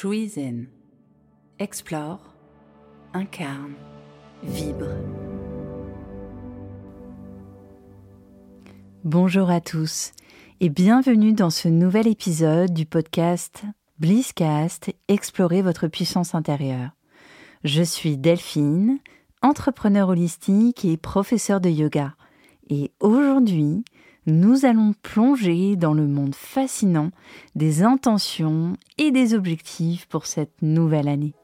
Shui Zen. Explore, incarne, vibre. Bonjour à tous et bienvenue dans ce nouvel épisode du podcast Blisscast Explorer votre puissance intérieure. Je suis Delphine, entrepreneur holistique et professeur de yoga. Et aujourd'hui, nous allons plonger dans le monde fascinant des intentions et des objectifs pour cette nouvelle année.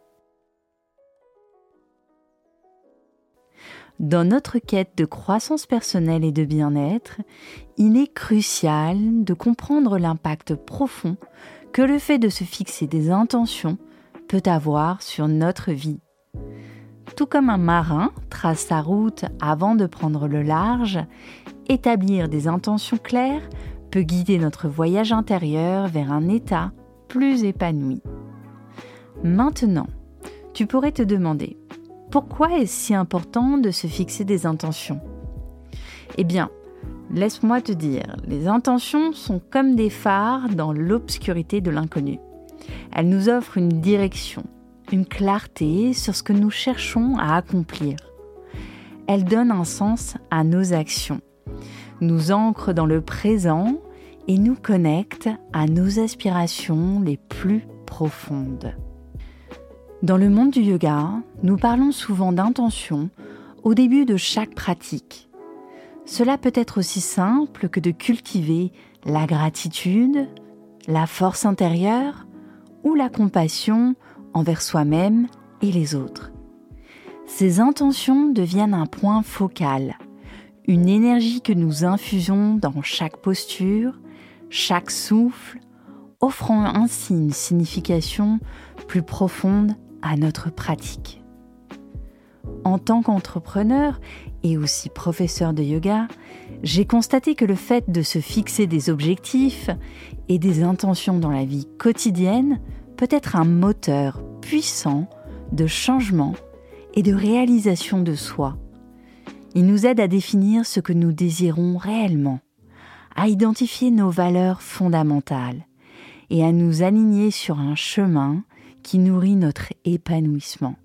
Dans notre quête de croissance personnelle et de bien-être, il est crucial de comprendre l'impact profond que le fait de se fixer des intentions peut avoir sur notre vie. Tout comme un marin trace sa route avant de prendre le large, établir des intentions claires peut guider notre voyage intérieur vers un état plus épanoui. Maintenant, tu pourrais te demander, pourquoi est-ce si important de se fixer des intentions? Eh bien, laisse-moi te dire, les intentions sont comme des phares dans l'obscurité de l'inconnu. Elles nous offrent une direction, une clarté sur ce que nous cherchons à accomplir. Elles donnent un sens à nos actions nous ancre dans le présent et nous connecte à nos aspirations les plus profondes. Dans le monde du yoga, nous parlons souvent d'intention au début de chaque pratique. Cela peut être aussi simple que de cultiver la gratitude, la force intérieure ou la compassion envers soi-même et les autres. Ces intentions deviennent un point focal, une énergie que nous infusons dans chaque posture, chaque souffle, offrant ainsi une signification plus profonde à notre pratique. En tant qu'entrepreneur et aussi professeur de yoga, j'ai constaté que le fait de se fixer des objectifs et des intentions dans la vie quotidienne peut être un moteur puissant de changement et de réalisation de soi il nous aide à définir ce que nous désirons réellement, à identifier nos valeurs fondamentales et à nous aligner sur un chemin qui nourrit notre épanouissement.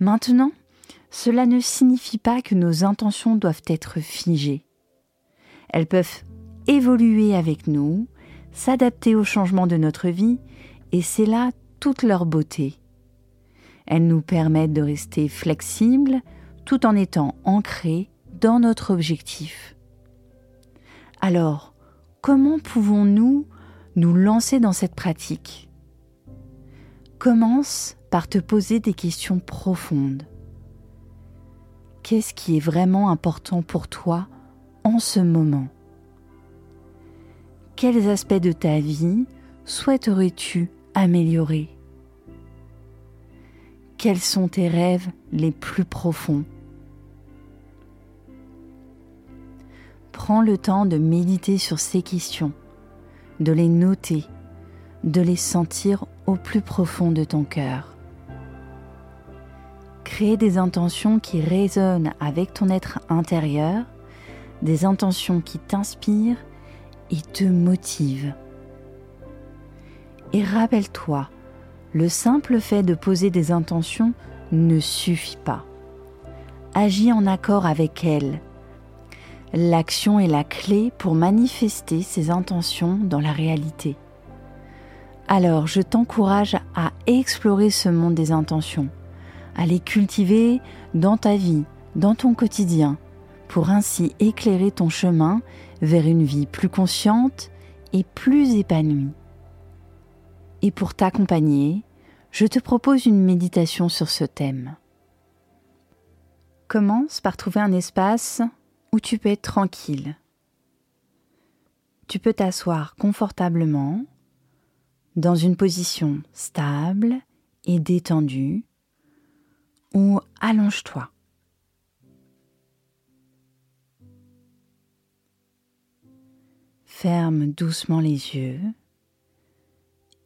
Maintenant, cela ne signifie pas que nos intentions doivent être figées. Elles peuvent évoluer avec nous, s'adapter aux changements de notre vie, et c'est là toute leur beauté. Elles nous permettent de rester flexibles, tout en étant ancré dans notre objectif. Alors, comment pouvons-nous nous lancer dans cette pratique? Commence par te poser des questions profondes. Qu'est-ce qui est vraiment important pour toi en ce moment? Quels aspects de ta vie souhaiterais-tu améliorer? Quels sont tes rêves les plus profonds? Prends le temps de méditer sur ces questions, de les noter, de les sentir au plus profond de ton cœur. Crée des intentions qui résonnent avec ton être intérieur, des intentions qui t'inspirent et te motivent. Et rappelle-toi, le simple fait de poser des intentions ne suffit pas. Agis en accord avec elles L'action est la clé pour manifester ses intentions dans la réalité. Alors je t'encourage à explorer ce monde des intentions, à les cultiver dans ta vie, dans ton quotidien, pour ainsi éclairer ton chemin vers une vie plus consciente et plus épanouie. Et pour t'accompagner, je te propose une méditation sur ce thème. Commence par trouver un espace où tu peux être tranquille. Tu peux t'asseoir confortablement dans une position stable et détendue ou allonge-toi. Ferme doucement les yeux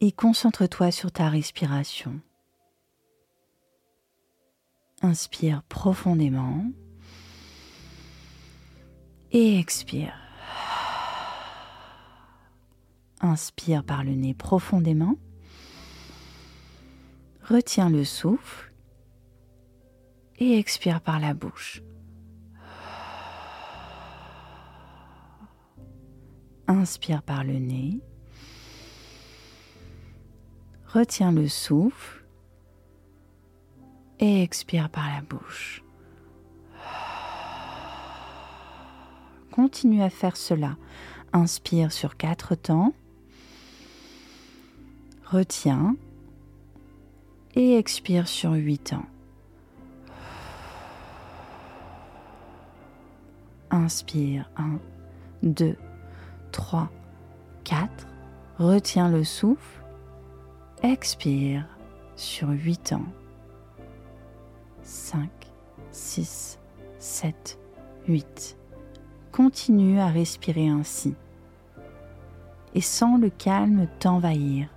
et concentre-toi sur ta respiration. Inspire profondément et expire. Inspire par le nez profondément. Retiens le souffle et expire par la bouche. Inspire par le nez. Retiens le souffle et expire par la bouche. Continue à faire cela. Inspire sur quatre temps. Retiens et expire sur huit temps. Inspire 1, 2, 3, 4. Retiens le souffle. Expire sur 8 ans. 5, 6, 7, 8. Continue à respirer ainsi et sens le calme t'envahir.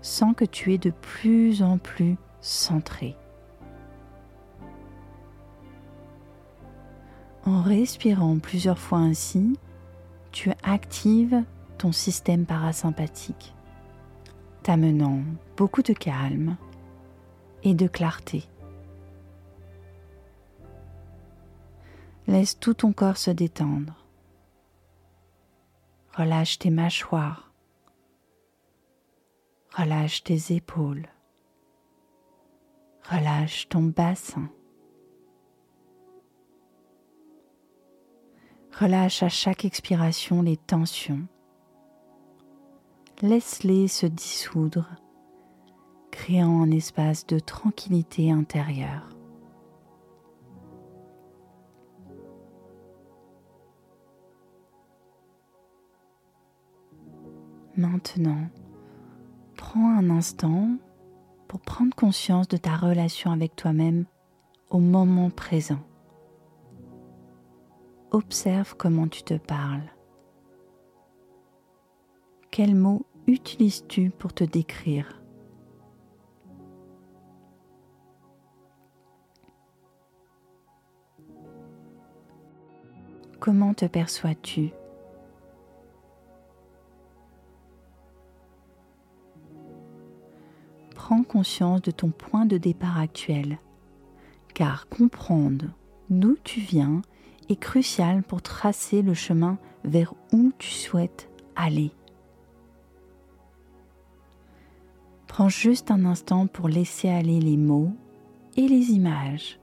Sens que tu es de plus en plus centré. En respirant plusieurs fois ainsi, tu actives ton système parasympathique, t'amenant beaucoup de calme et de clarté. Laisse tout ton corps se détendre. Relâche tes mâchoires. Relâche tes épaules. Relâche ton bassin. Relâche à chaque expiration les tensions. Laisse-les se dissoudre, créant un espace de tranquillité intérieure. Maintenant, prends un instant pour prendre conscience de ta relation avec toi-même au moment présent. Observe comment tu te parles. Quels mots utilises-tu pour te décrire? Comment te perçois-tu? Conscience de ton point de départ actuel, car comprendre d'où tu viens est crucial pour tracer le chemin vers où tu souhaites aller. Prends juste un instant pour laisser aller les mots et les images.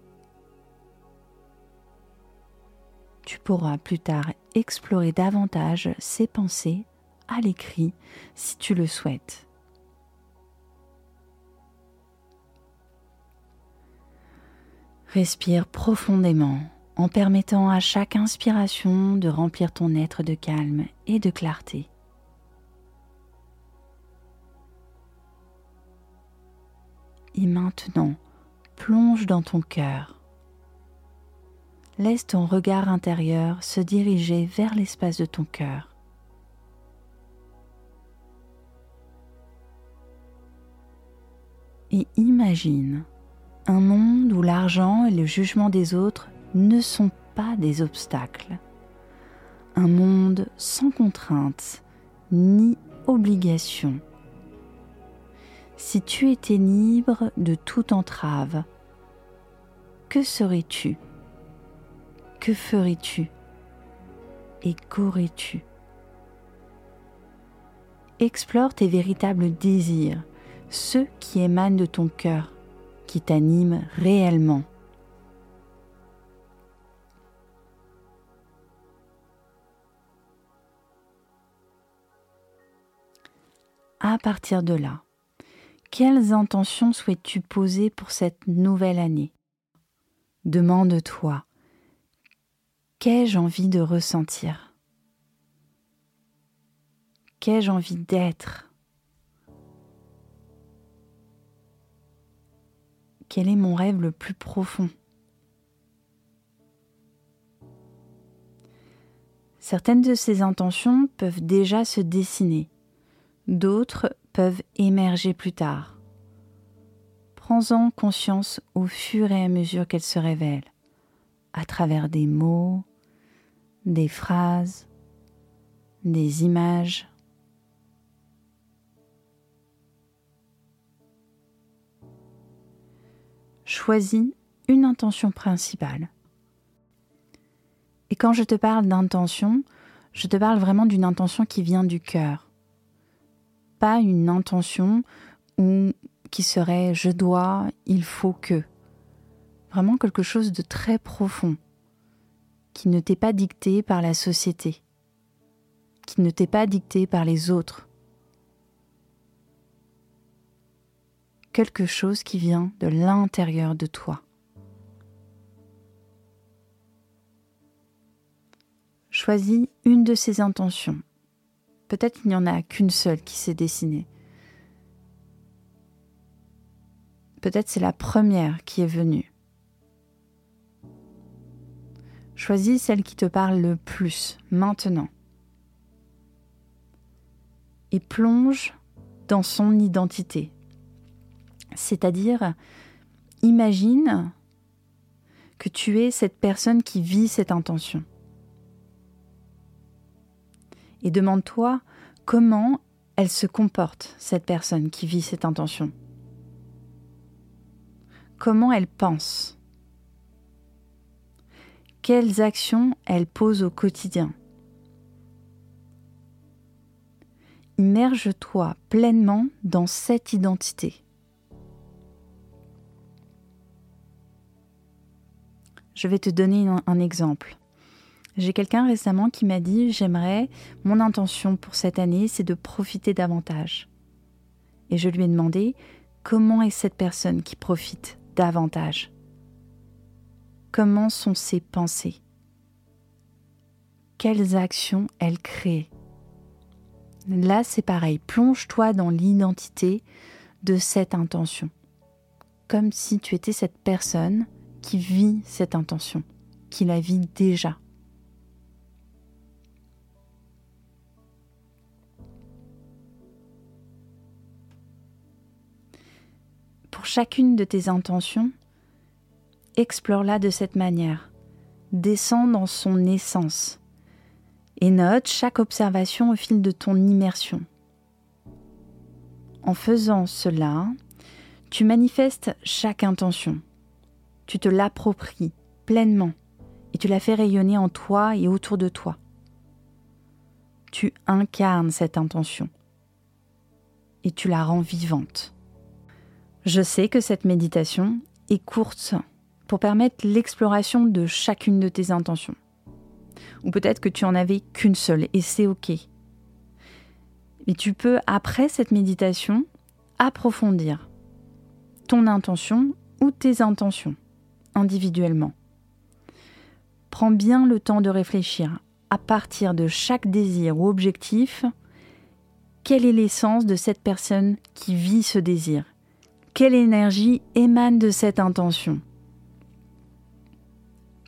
Tu pourras plus tard explorer davantage ces pensées à l'écrit si tu le souhaites. Respire profondément en permettant à chaque inspiration de remplir ton être de calme et de clarté. Et maintenant, plonge dans ton cœur. Laisse ton regard intérieur se diriger vers l'espace de ton cœur. Et imagine un monde où l'argent et le jugement des autres ne sont pas des obstacles. Un monde sans contraintes ni obligations. Si tu étais libre de toute entrave, que serais-tu? Que ferais-tu? Et qu'aurais-tu? Explore tes véritables désirs, ceux qui émanent de ton cœur, qui t'animent réellement. à partir de là, quelles intentions souhaites-tu poser pour cette nouvelle année? Demande-toi, qu'ai-je envie de ressentir? Qu'ai-je envie d'être? Quel est mon rêve le plus profond Certaines de ces intentions peuvent déjà se dessiner d'autres peuvent émerger plus tard. Prends-en conscience au fur et à mesure qu'elles se révèlent, à travers des mots, des phrases, des images. Choisis une intention principale. Et quand je te parle d'intention, je te parle vraiment d'une intention qui vient du cœur. Pas une intention qui serait je dois, il faut que. Vraiment quelque chose de très profond, qui ne t'est pas dicté par la société, qui ne t'est pas dicté par les autres. Quelque chose qui vient de l'intérieur de toi. Choisis une de ces intentions. Peut-être qu'il n'y en a qu'une seule qui s'est dessinée. Peut-être c'est la première qui est venue. Choisis celle qui te parle le plus maintenant. Et plonge dans son identité. C'est-à-dire, imagine que tu es cette personne qui vit cette intention et demande-toi comment elle se comporte, cette personne qui vit cette intention. Comment elle pense Quelles actions elle pose au quotidien Immerge-toi pleinement dans cette identité. Je vais te donner un, exemple. J'ai quelqu'un récemment qui m'a dit J'aimerais, mon intention pour cette année, c'est de profiter davantage. Et je lui ai demandé Comment est cette personne qui profite davantage? Comment sont ses pensées? Quelles actions elle crée? Là, c'est pareil, plonge-toi dans l'identité de cette intention, comme si tu étais cette personne qui vit cette intention, qui la vit déjà. Pour chacune de tes intentions, explore-la de cette manière. Descends dans son essence et note chaque observation au fil de ton immersion. En faisant cela, tu manifestes chaque intention. Tu te l'appropries pleinement et tu la fais rayonner en toi et autour de toi. Tu incarnes cette intention et tu la rends vivante. Je sais que cette méditation est courte pour permettre l'exploration de chacune de tes intentions. Ou peut-être que tu en avais qu'une seule et c'est OK. Mais tu peux, après cette méditation, approfondir ton intention ou tes intentions individuellement. Prends bien le temps de réfléchir à partir de chaque désir ou objectif, quelle est l'essence de cette personne qui vit ce désir? Quelle énergie émane de cette intention?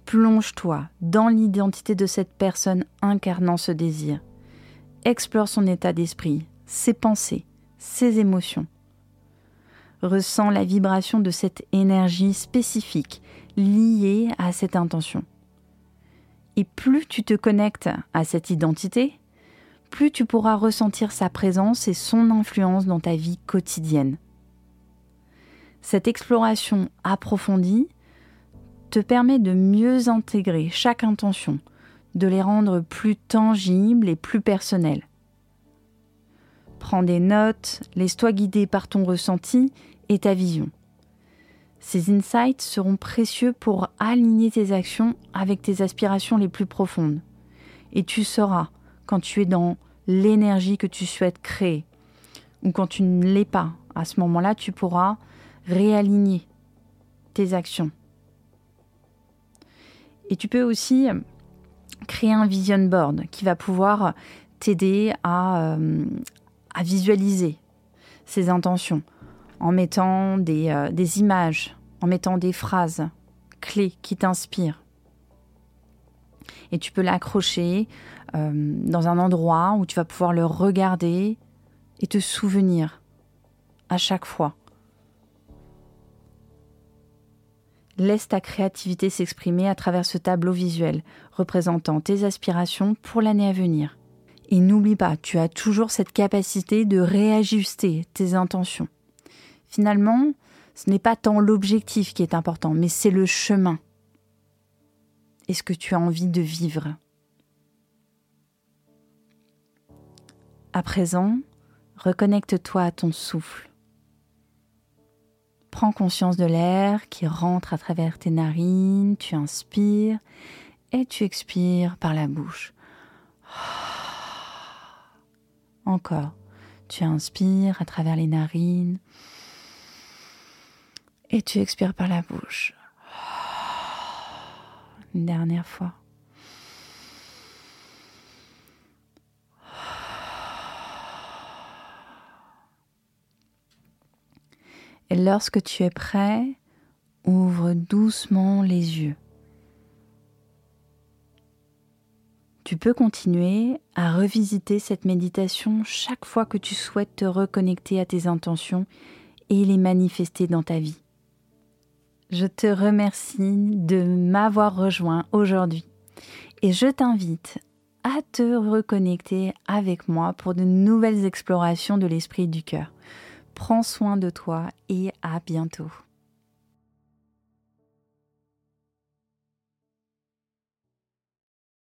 Plonge-toi dans l'identité de cette personne incarnant ce désir. Explore son état d'esprit, ses pensées, ses émotions. Ressens la vibration de cette énergie spécifique liée à cette intention. Et plus tu te connectes à cette identité, plus tu pourras ressentir sa présence et son influence dans ta vie quotidienne. Cette exploration approfondie te permet de mieux intégrer chaque intention, de les rendre plus tangibles et plus personnelles. Prends des notes, laisse-toi guider par ton ressenti et ta vision. Ces insights seront précieux pour aligner tes actions avec tes aspirations les plus profondes. Et tu sauras quand tu es dans l'énergie que tu souhaites créer ou quand tu ne l'es pas. À ce moment-là, tu pourras réaligner tes actions. Et tu peux aussi créer un vision board qui va pouvoir t'aider à, euh, visualiser ces intentions en mettant des, euh, des, images, en mettant des phrases clés qui t'inspirent. Et tu peux l'accrocher euh, dans un endroit où tu vas pouvoir le regarder et te souvenir à chaque fois Laisse ta créativité s'exprimer à travers ce tableau visuel représentant tes aspirations pour l'année à venir. Et n'oublie pas, tu as toujours cette capacité de réajuster tes intentions. Finalement, Ce n'est pas tant l'objectif qui est important, mais c'est le chemin. est ce que tu as envie de vivre? À présent, reconnecte-toi à ton souffle. Prends conscience de l'air qui rentre à travers tes narines, tu inspires et tu expires par la bouche. Encore, tu inspires à travers les narines et tu expires par la bouche. Une dernière fois. Et lorsque tu es prêt, ouvre doucement les yeux. Tu peux continuer à revisiter cette méditation chaque fois que tu souhaites te reconnecter à tes intentions et les manifester dans ta vie. Je te remercie de m'avoir rejoint aujourd'hui et je t'invite à te reconnecter avec moi pour de nouvelles explorations de l'esprit du cœur. Prends soin de toi et à bientôt.